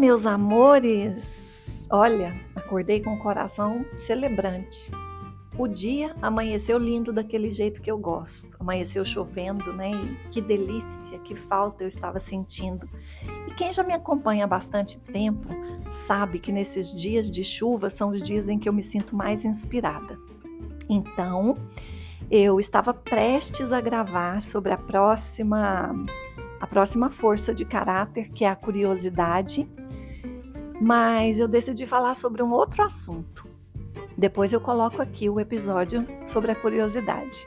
meus amores! Olha, acordei com o coração celebrante. O dia amanheceu lindo daquele jeito que eu gosto. Amanheceu chovendo, né? E que delícia, que falta eu estava sentindo. E quem já me acompanha há bastante tempo sabe que nesses dias de chuva são os dias em que eu me sinto mais inspirada. Então, eu estava prestes a gravar sobre a próxima a próxima força de caráter, que é a curiosidade, mas eu decidi falar sobre um outro assunto. Depois eu coloco aqui o episódio sobre a curiosidade.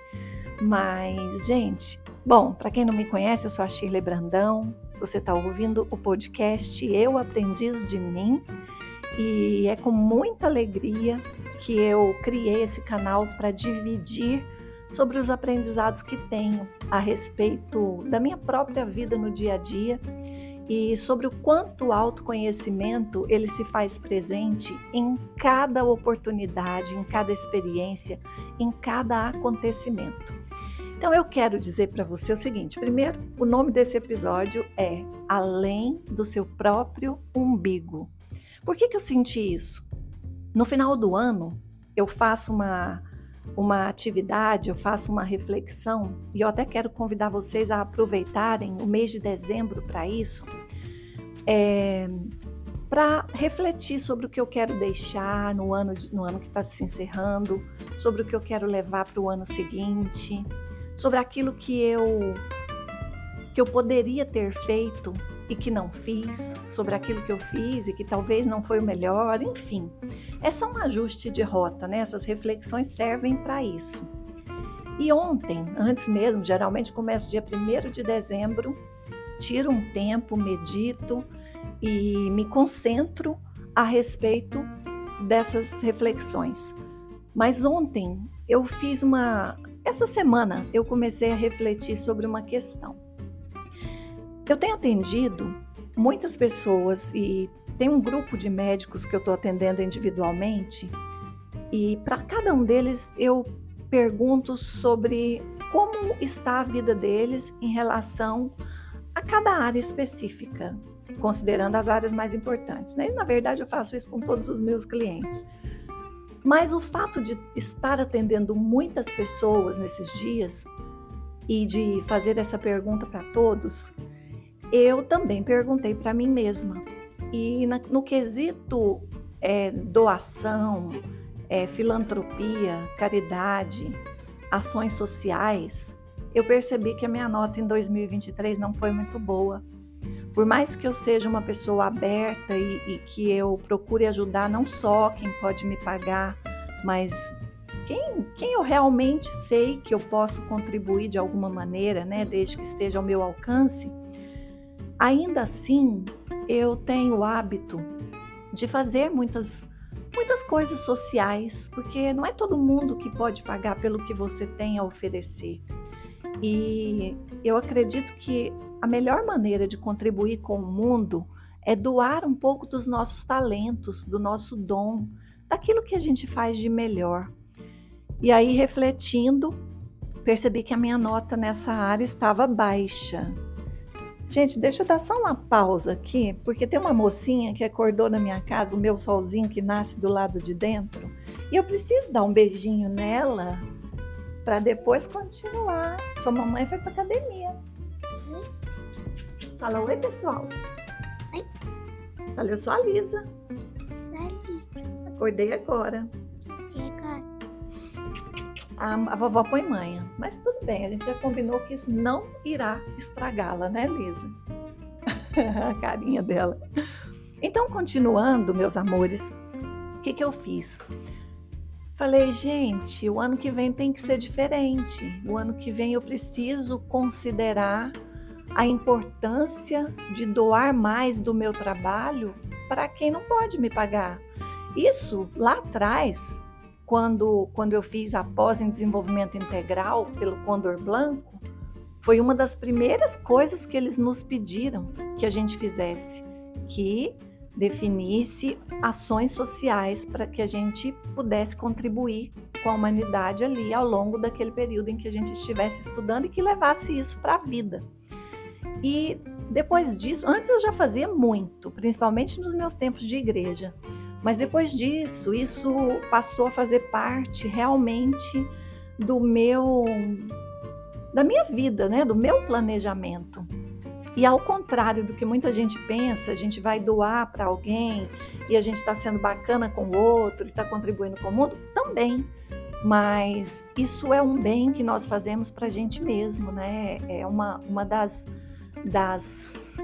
Mas, gente, bom, para quem não me conhece, eu sou a Shirley Brandão. Você está ouvindo o podcast Eu Aprendiz de Mim e é com muita alegria que eu criei esse canal para dividir sobre os aprendizados que tenho a respeito da minha própria vida no dia a dia e sobre o quanto o autoconhecimento ele se faz presente em cada oportunidade, em cada experiência, em cada acontecimento. Então eu quero dizer para você o seguinte: primeiro, o nome desse episódio é Além do seu próprio umbigo. Por que, que eu senti isso? No final do ano, eu faço uma uma atividade, eu faço uma reflexão e eu até quero convidar vocês a aproveitarem o mês de dezembro para isso, é, para refletir sobre o que eu quero deixar no ano, no ano que está se encerrando, sobre o que eu quero levar para o ano seguinte, sobre aquilo que eu que eu poderia ter feito e que não fiz, sobre aquilo que eu fiz e que talvez não foi o melhor, enfim. É só um ajuste de rota, né? Essas reflexões servem para isso. E ontem, antes mesmo, geralmente começo dia 1 de dezembro, tiro um tempo, medito e me concentro a respeito dessas reflexões. Mas ontem eu fiz uma. Essa semana eu comecei a refletir sobre uma questão. Eu tenho atendido muitas pessoas e tem um grupo de médicos que eu estou atendendo individualmente e para cada um deles eu pergunto sobre como está a vida deles em relação a cada área específica, considerando as áreas mais importantes. Né? E, na verdade, eu faço isso com todos os meus clientes. Mas o fato de estar atendendo muitas pessoas nesses dias e de fazer essa pergunta para todos eu também perguntei para mim mesma. E na, no quesito é, doação, é, filantropia, caridade, ações sociais, eu percebi que a minha nota em 2023 não foi muito boa. Por mais que eu seja uma pessoa aberta e, e que eu procure ajudar não só quem pode me pagar, mas quem, quem eu realmente sei que eu posso contribuir de alguma maneira, né, desde que esteja ao meu alcance, Ainda assim, eu tenho o hábito de fazer muitas muitas coisas sociais, porque não é todo mundo que pode pagar pelo que você tem a oferecer. E eu acredito que a melhor maneira de contribuir com o mundo é doar um pouco dos nossos talentos, do nosso dom, daquilo que a gente faz de melhor. E aí, refletindo, percebi que a minha nota nessa área estava baixa. Gente, deixa eu dar só uma pausa aqui, porque tem uma mocinha que acordou na minha casa, o meu solzinho que nasce do lado de dentro, e eu preciso dar um beijinho nela para depois continuar. Sua mamãe foi para academia. Fala oi, pessoal. Oi. Fala, eu sou a Lisa. Sou a Lisa. Acordei agora. A, a vovó põe manha. Mas tudo bem, a gente já combinou que isso não irá estragá-la, né, Lisa? a carinha dela. Então, continuando, meus amores, o que, que eu fiz? Falei, gente, o ano que vem tem que ser diferente. O ano que vem eu preciso considerar a importância de doar mais do meu trabalho para quem não pode me pagar. Isso lá atrás quando, quando eu fiz a pós em desenvolvimento integral pelo Condor Blanco, foi uma das primeiras coisas que eles nos pediram que a gente fizesse, que definisse ações sociais para que a gente pudesse contribuir com a humanidade ali ao longo daquele período em que a gente estivesse estudando e que levasse isso para a vida. E depois disso, antes eu já fazia muito, principalmente nos meus tempos de igreja. Mas depois disso, isso passou a fazer parte realmente do meu da minha vida, né, do meu planejamento. E ao contrário do que muita gente pensa, a gente vai doar para alguém e a gente está sendo bacana com o outro, está contribuindo com o mundo, também. Mas isso é um bem que nós fazemos para a gente mesmo, né? É uma, uma das, das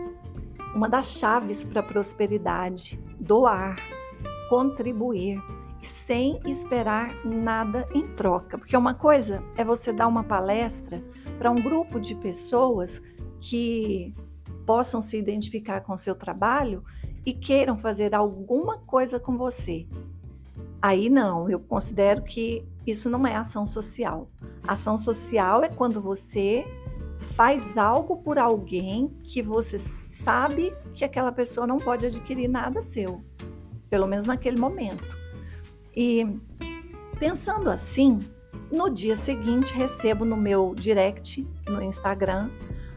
uma das chaves para a prosperidade, doar, contribuir sem esperar nada em troca. Porque uma coisa é você dar uma palestra para um grupo de pessoas que possam se identificar com seu trabalho e queiram fazer alguma coisa com você. Aí não, eu considero que isso não é ação social. Ação social é quando você faz algo por alguém que você sabe que aquela pessoa não pode adquirir nada seu, pelo menos naquele momento. E pensando assim, no dia seguinte recebo no meu direct no Instagram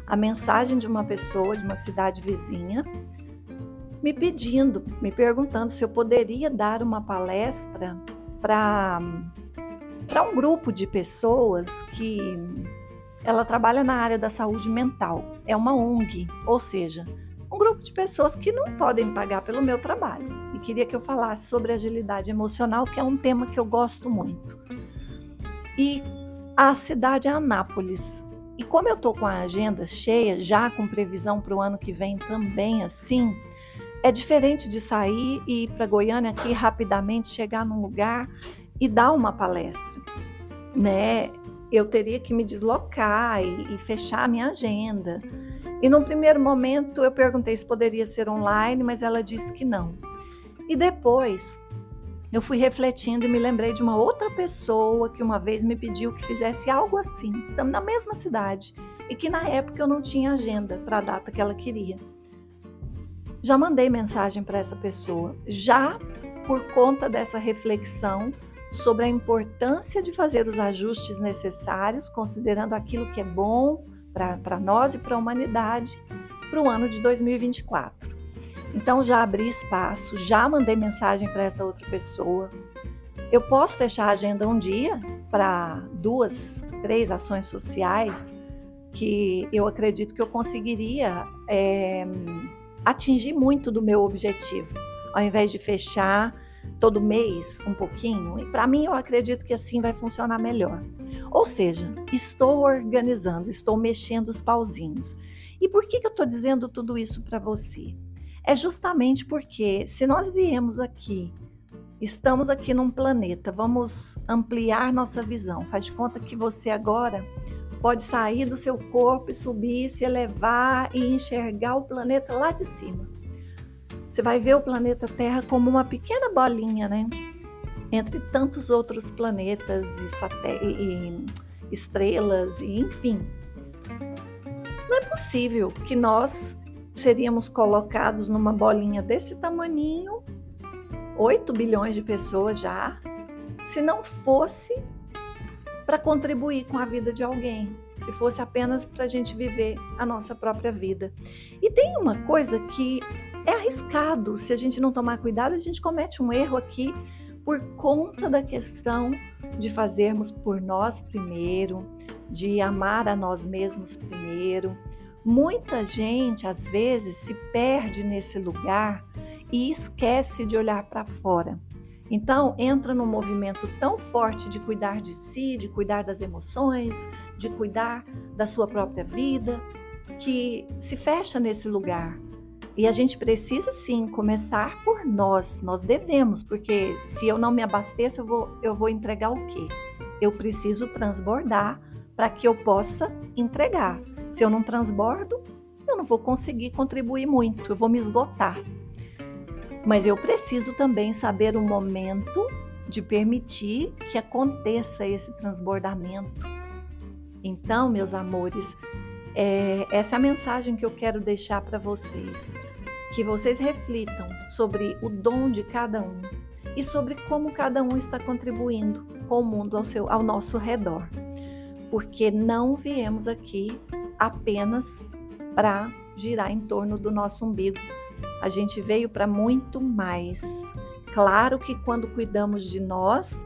a mensagem de uma pessoa de uma cidade vizinha me pedindo, me perguntando se eu poderia dar uma palestra para para um grupo de pessoas que ela trabalha na área da saúde mental. É uma ONG, ou seja, um grupo de pessoas que não podem pagar pelo meu trabalho. E queria que eu falasse sobre agilidade emocional, que é um tema que eu gosto muito. E a cidade é Anápolis. E como eu estou com a agenda cheia, já com previsão para o ano que vem também assim, é diferente de sair e ir para Goiânia aqui rapidamente, chegar num lugar e dar uma palestra, né? Eu teria que me deslocar e, e fechar a minha agenda. E no primeiro momento eu perguntei se poderia ser online, mas ela disse que não. E depois eu fui refletindo e me lembrei de uma outra pessoa que uma vez me pediu que fizesse algo assim, na mesma cidade, e que na época eu não tinha agenda para a data que ela queria. Já mandei mensagem para essa pessoa, já por conta dessa reflexão sobre a importância de fazer os ajustes necessários, considerando aquilo que é bom para nós e para a humanidade para o ano de 2024. Então já abri espaço, já mandei mensagem para essa outra pessoa. Eu posso fechar a agenda um dia para duas, três ações sociais que eu acredito que eu conseguiria é, atingir muito do meu objetivo, ao invés de fechar todo mês um pouquinho. E para mim eu acredito que assim vai funcionar melhor. Ou seja, estou organizando, estou mexendo os pauzinhos. E por que, que eu estou dizendo tudo isso para você? É justamente porque se nós viemos aqui, estamos aqui num planeta, vamos ampliar nossa visão. Faz de conta que você agora pode sair do seu corpo e subir, se elevar e enxergar o planeta lá de cima. Você vai ver o planeta Terra como uma pequena bolinha, né? Entre tantos outros planetas e, e estrelas e enfim. Não é possível que nós seríamos colocados numa bolinha desse tamaninho, 8 bilhões de pessoas já, se não fosse para contribuir com a vida de alguém, se fosse apenas para a gente viver a nossa própria vida. E tem uma coisa que é arriscado, se a gente não tomar cuidado, a gente comete um erro aqui por conta da questão de fazermos por nós primeiro, de amar a nós mesmos primeiro, Muita gente, às vezes, se perde nesse lugar e esquece de olhar para fora. Então, entra num movimento tão forte de cuidar de si, de cuidar das emoções, de cuidar da sua própria vida, que se fecha nesse lugar. E a gente precisa sim começar por nós, nós devemos, porque se eu não me abasteço, eu vou, eu vou entregar o quê? Eu preciso transbordar para que eu possa entregar. Se eu não transbordo, eu não vou conseguir contribuir muito, eu vou me esgotar. Mas eu preciso também saber o momento de permitir que aconteça esse transbordamento. Então, meus amores, é, essa é a mensagem que eu quero deixar para vocês. Que vocês reflitam sobre o dom de cada um e sobre como cada um está contribuindo com o mundo ao, seu, ao nosso redor. Porque não viemos aqui apenas para girar em torno do nosso umbigo. A gente veio para muito mais. Claro que quando cuidamos de nós,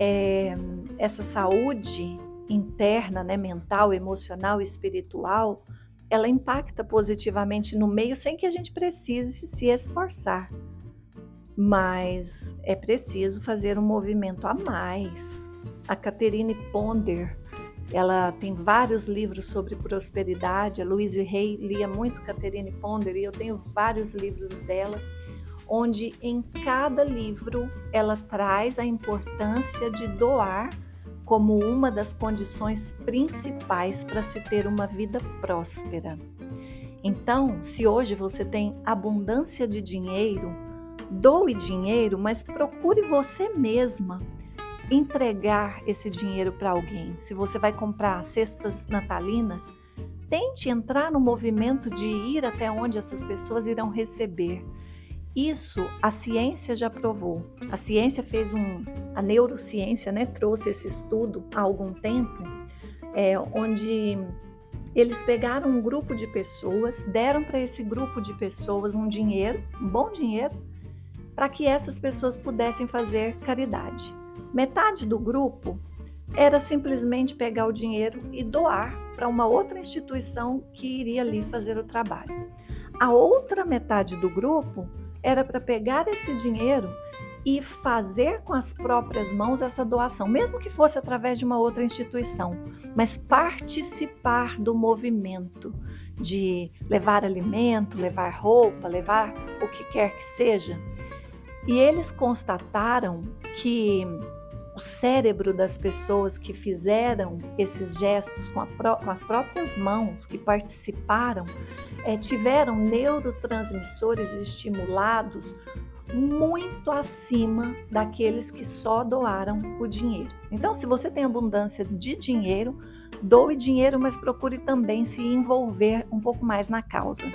é, essa saúde interna, né, mental, emocional, espiritual, ela impacta positivamente no meio sem que a gente precise se esforçar. Mas é preciso fazer um movimento a mais. A Catherine Ponder, ela tem vários livros sobre prosperidade. A Louise Hay lia muito Catherine Ponder e eu tenho vários livros dela, onde em cada livro ela traz a importância de doar como uma das condições principais para se ter uma vida próspera. Então, se hoje você tem abundância de dinheiro, doe dinheiro, mas procure você mesma entregar esse dinheiro para alguém. Se você vai comprar cestas natalinas, tente entrar no movimento de ir até onde essas pessoas irão receber. Isso a ciência já provou. A ciência fez um, a neurociência, né, trouxe esse estudo há algum tempo, é, onde eles pegaram um grupo de pessoas, deram para esse grupo de pessoas um dinheiro, um bom dinheiro, para que essas pessoas pudessem fazer caridade. Metade do grupo era simplesmente pegar o dinheiro e doar para uma outra instituição que iria ali fazer o trabalho. A outra metade do grupo era para pegar esse dinheiro e fazer com as próprias mãos essa doação, mesmo que fosse através de uma outra instituição, mas participar do movimento de levar alimento, levar roupa, levar o que quer que seja. E eles constataram que o cérebro das pessoas que fizeram esses gestos com, com as próprias mãos, que participaram, é, tiveram neurotransmissores estimulados muito acima daqueles que só doaram o dinheiro. Então, se você tem abundância de dinheiro, doe dinheiro, mas procure também se envolver um pouco mais na causa.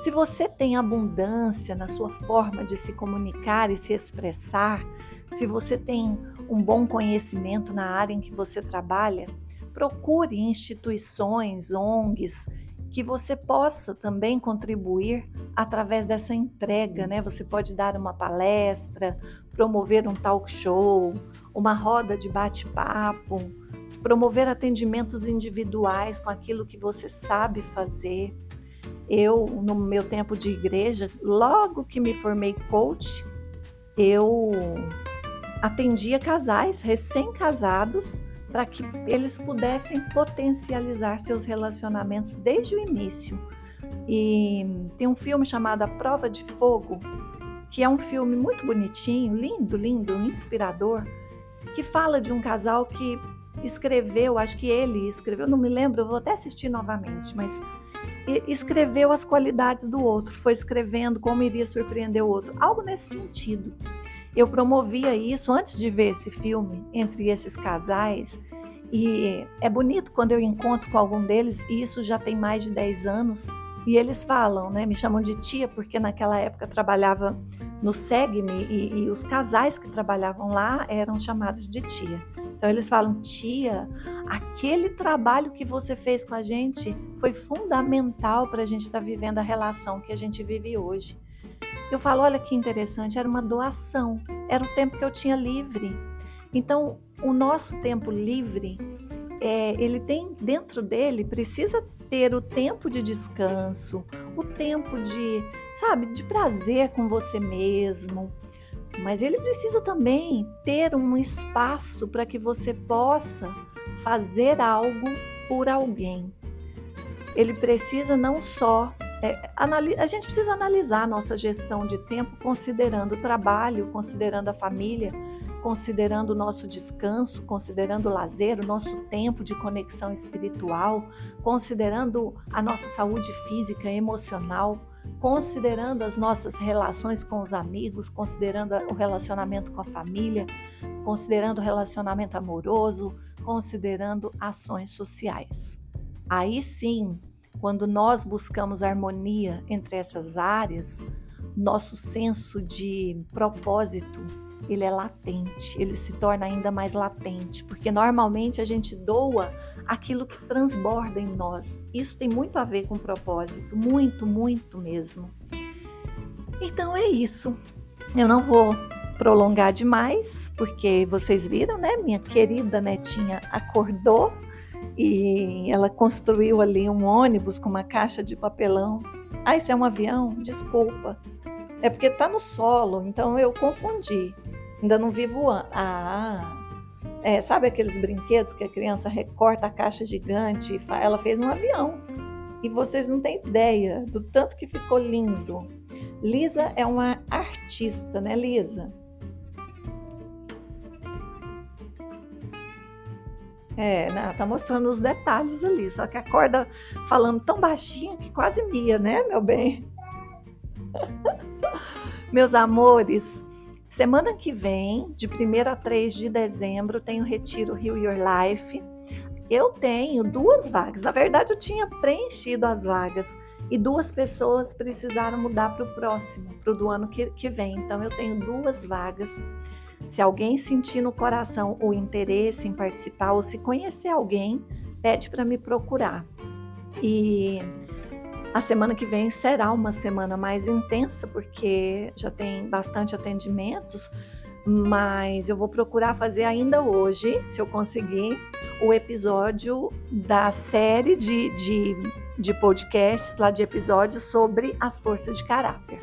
Se você tem abundância na sua forma de se comunicar e se expressar, se você tem um bom conhecimento na área em que você trabalha, procure instituições, ONGs, que você possa também contribuir através dessa entrega, né? Você pode dar uma palestra, promover um talk show, uma roda de bate-papo, promover atendimentos individuais com aquilo que você sabe fazer. Eu, no meu tempo de igreja, logo que me formei coach, eu atendia casais recém-casados para que eles pudessem potencializar seus relacionamentos desde o início. E tem um filme chamado A Prova de Fogo, que é um filme muito bonitinho, lindo, lindo, inspirador, que fala de um casal que escreveu, acho que ele escreveu, não me lembro, vou até assistir novamente, mas escreveu as qualidades do outro, foi escrevendo como iria surpreender o outro, algo nesse sentido. Eu promovia isso antes de ver esse filme entre esses casais. E é bonito quando eu encontro com algum deles, e isso já tem mais de 10 anos, e eles falam, né? Me chamam de tia, porque naquela época trabalhava no SEGME e, e os casais que trabalhavam lá eram chamados de tia. Então eles falam, tia, aquele trabalho que você fez com a gente foi fundamental para a gente estar tá vivendo a relação que a gente vive hoje. Eu falo, olha que interessante, era uma doação, era o tempo que eu tinha livre. Então, o nosso tempo livre, é, ele tem dentro dele, precisa ter o tempo de descanso, o tempo de, sabe, de prazer com você mesmo. Mas ele precisa também ter um espaço para que você possa fazer algo por alguém. Ele precisa não só é, a gente precisa analisar a nossa gestão de tempo considerando o trabalho, considerando a família, considerando o nosso descanso, considerando o lazer, o nosso tempo de conexão espiritual, considerando a nossa saúde física, emocional, considerando as nossas relações com os amigos, considerando o relacionamento com a família, considerando o relacionamento amoroso, considerando ações sociais. Aí sim, quando nós buscamos harmonia entre essas áreas, nosso senso de propósito ele é latente, ele se torna ainda mais latente, porque normalmente a gente doa aquilo que transborda em nós. Isso tem muito a ver com propósito, muito, muito mesmo. Então é isso. Eu não vou prolongar demais, porque vocês viram, né? Minha querida netinha acordou e ela construiu ali um ônibus com uma caixa de papelão. Ah, isso é um avião? Desculpa. É porque tá no solo, então eu confundi. Ainda não vi voando. Ah, é, sabe aqueles brinquedos que a criança recorta a caixa gigante? Ela fez um avião. E vocês não têm ideia do tanto que ficou lindo. Lisa é uma artista, né, Lisa? É, né, tá mostrando os detalhes ali, só que acorda falando tão baixinho que quase mia, né, meu bem? Meus amores, semana que vem, de 1 a 3 de dezembro, tem o Retiro Rio Your Life. Eu tenho duas vagas. Na verdade, eu tinha preenchido as vagas e duas pessoas precisaram mudar para o próximo, para o do ano que, que vem. Então, eu tenho duas vagas. Se alguém sentir no coração o interesse em participar ou se conhecer alguém, pede para me procurar. E a semana que vem será uma semana mais intensa, porque já tem bastante atendimentos, mas eu vou procurar fazer ainda hoje, se eu conseguir, o episódio da série de, de, de podcasts, lá de episódios sobre as forças de caráter.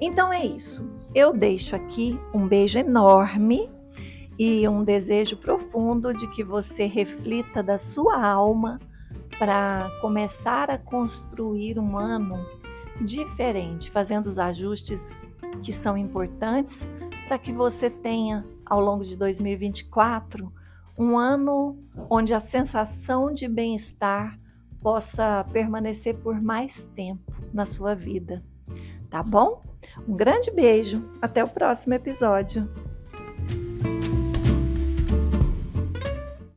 Então é isso. Eu deixo aqui um beijo enorme e um desejo profundo de que você reflita da sua alma para começar a construir um ano diferente, fazendo os ajustes que são importantes para que você tenha ao longo de 2024 um ano onde a sensação de bem-estar possa permanecer por mais tempo na sua vida. Tá bom? Um grande beijo, até o próximo episódio.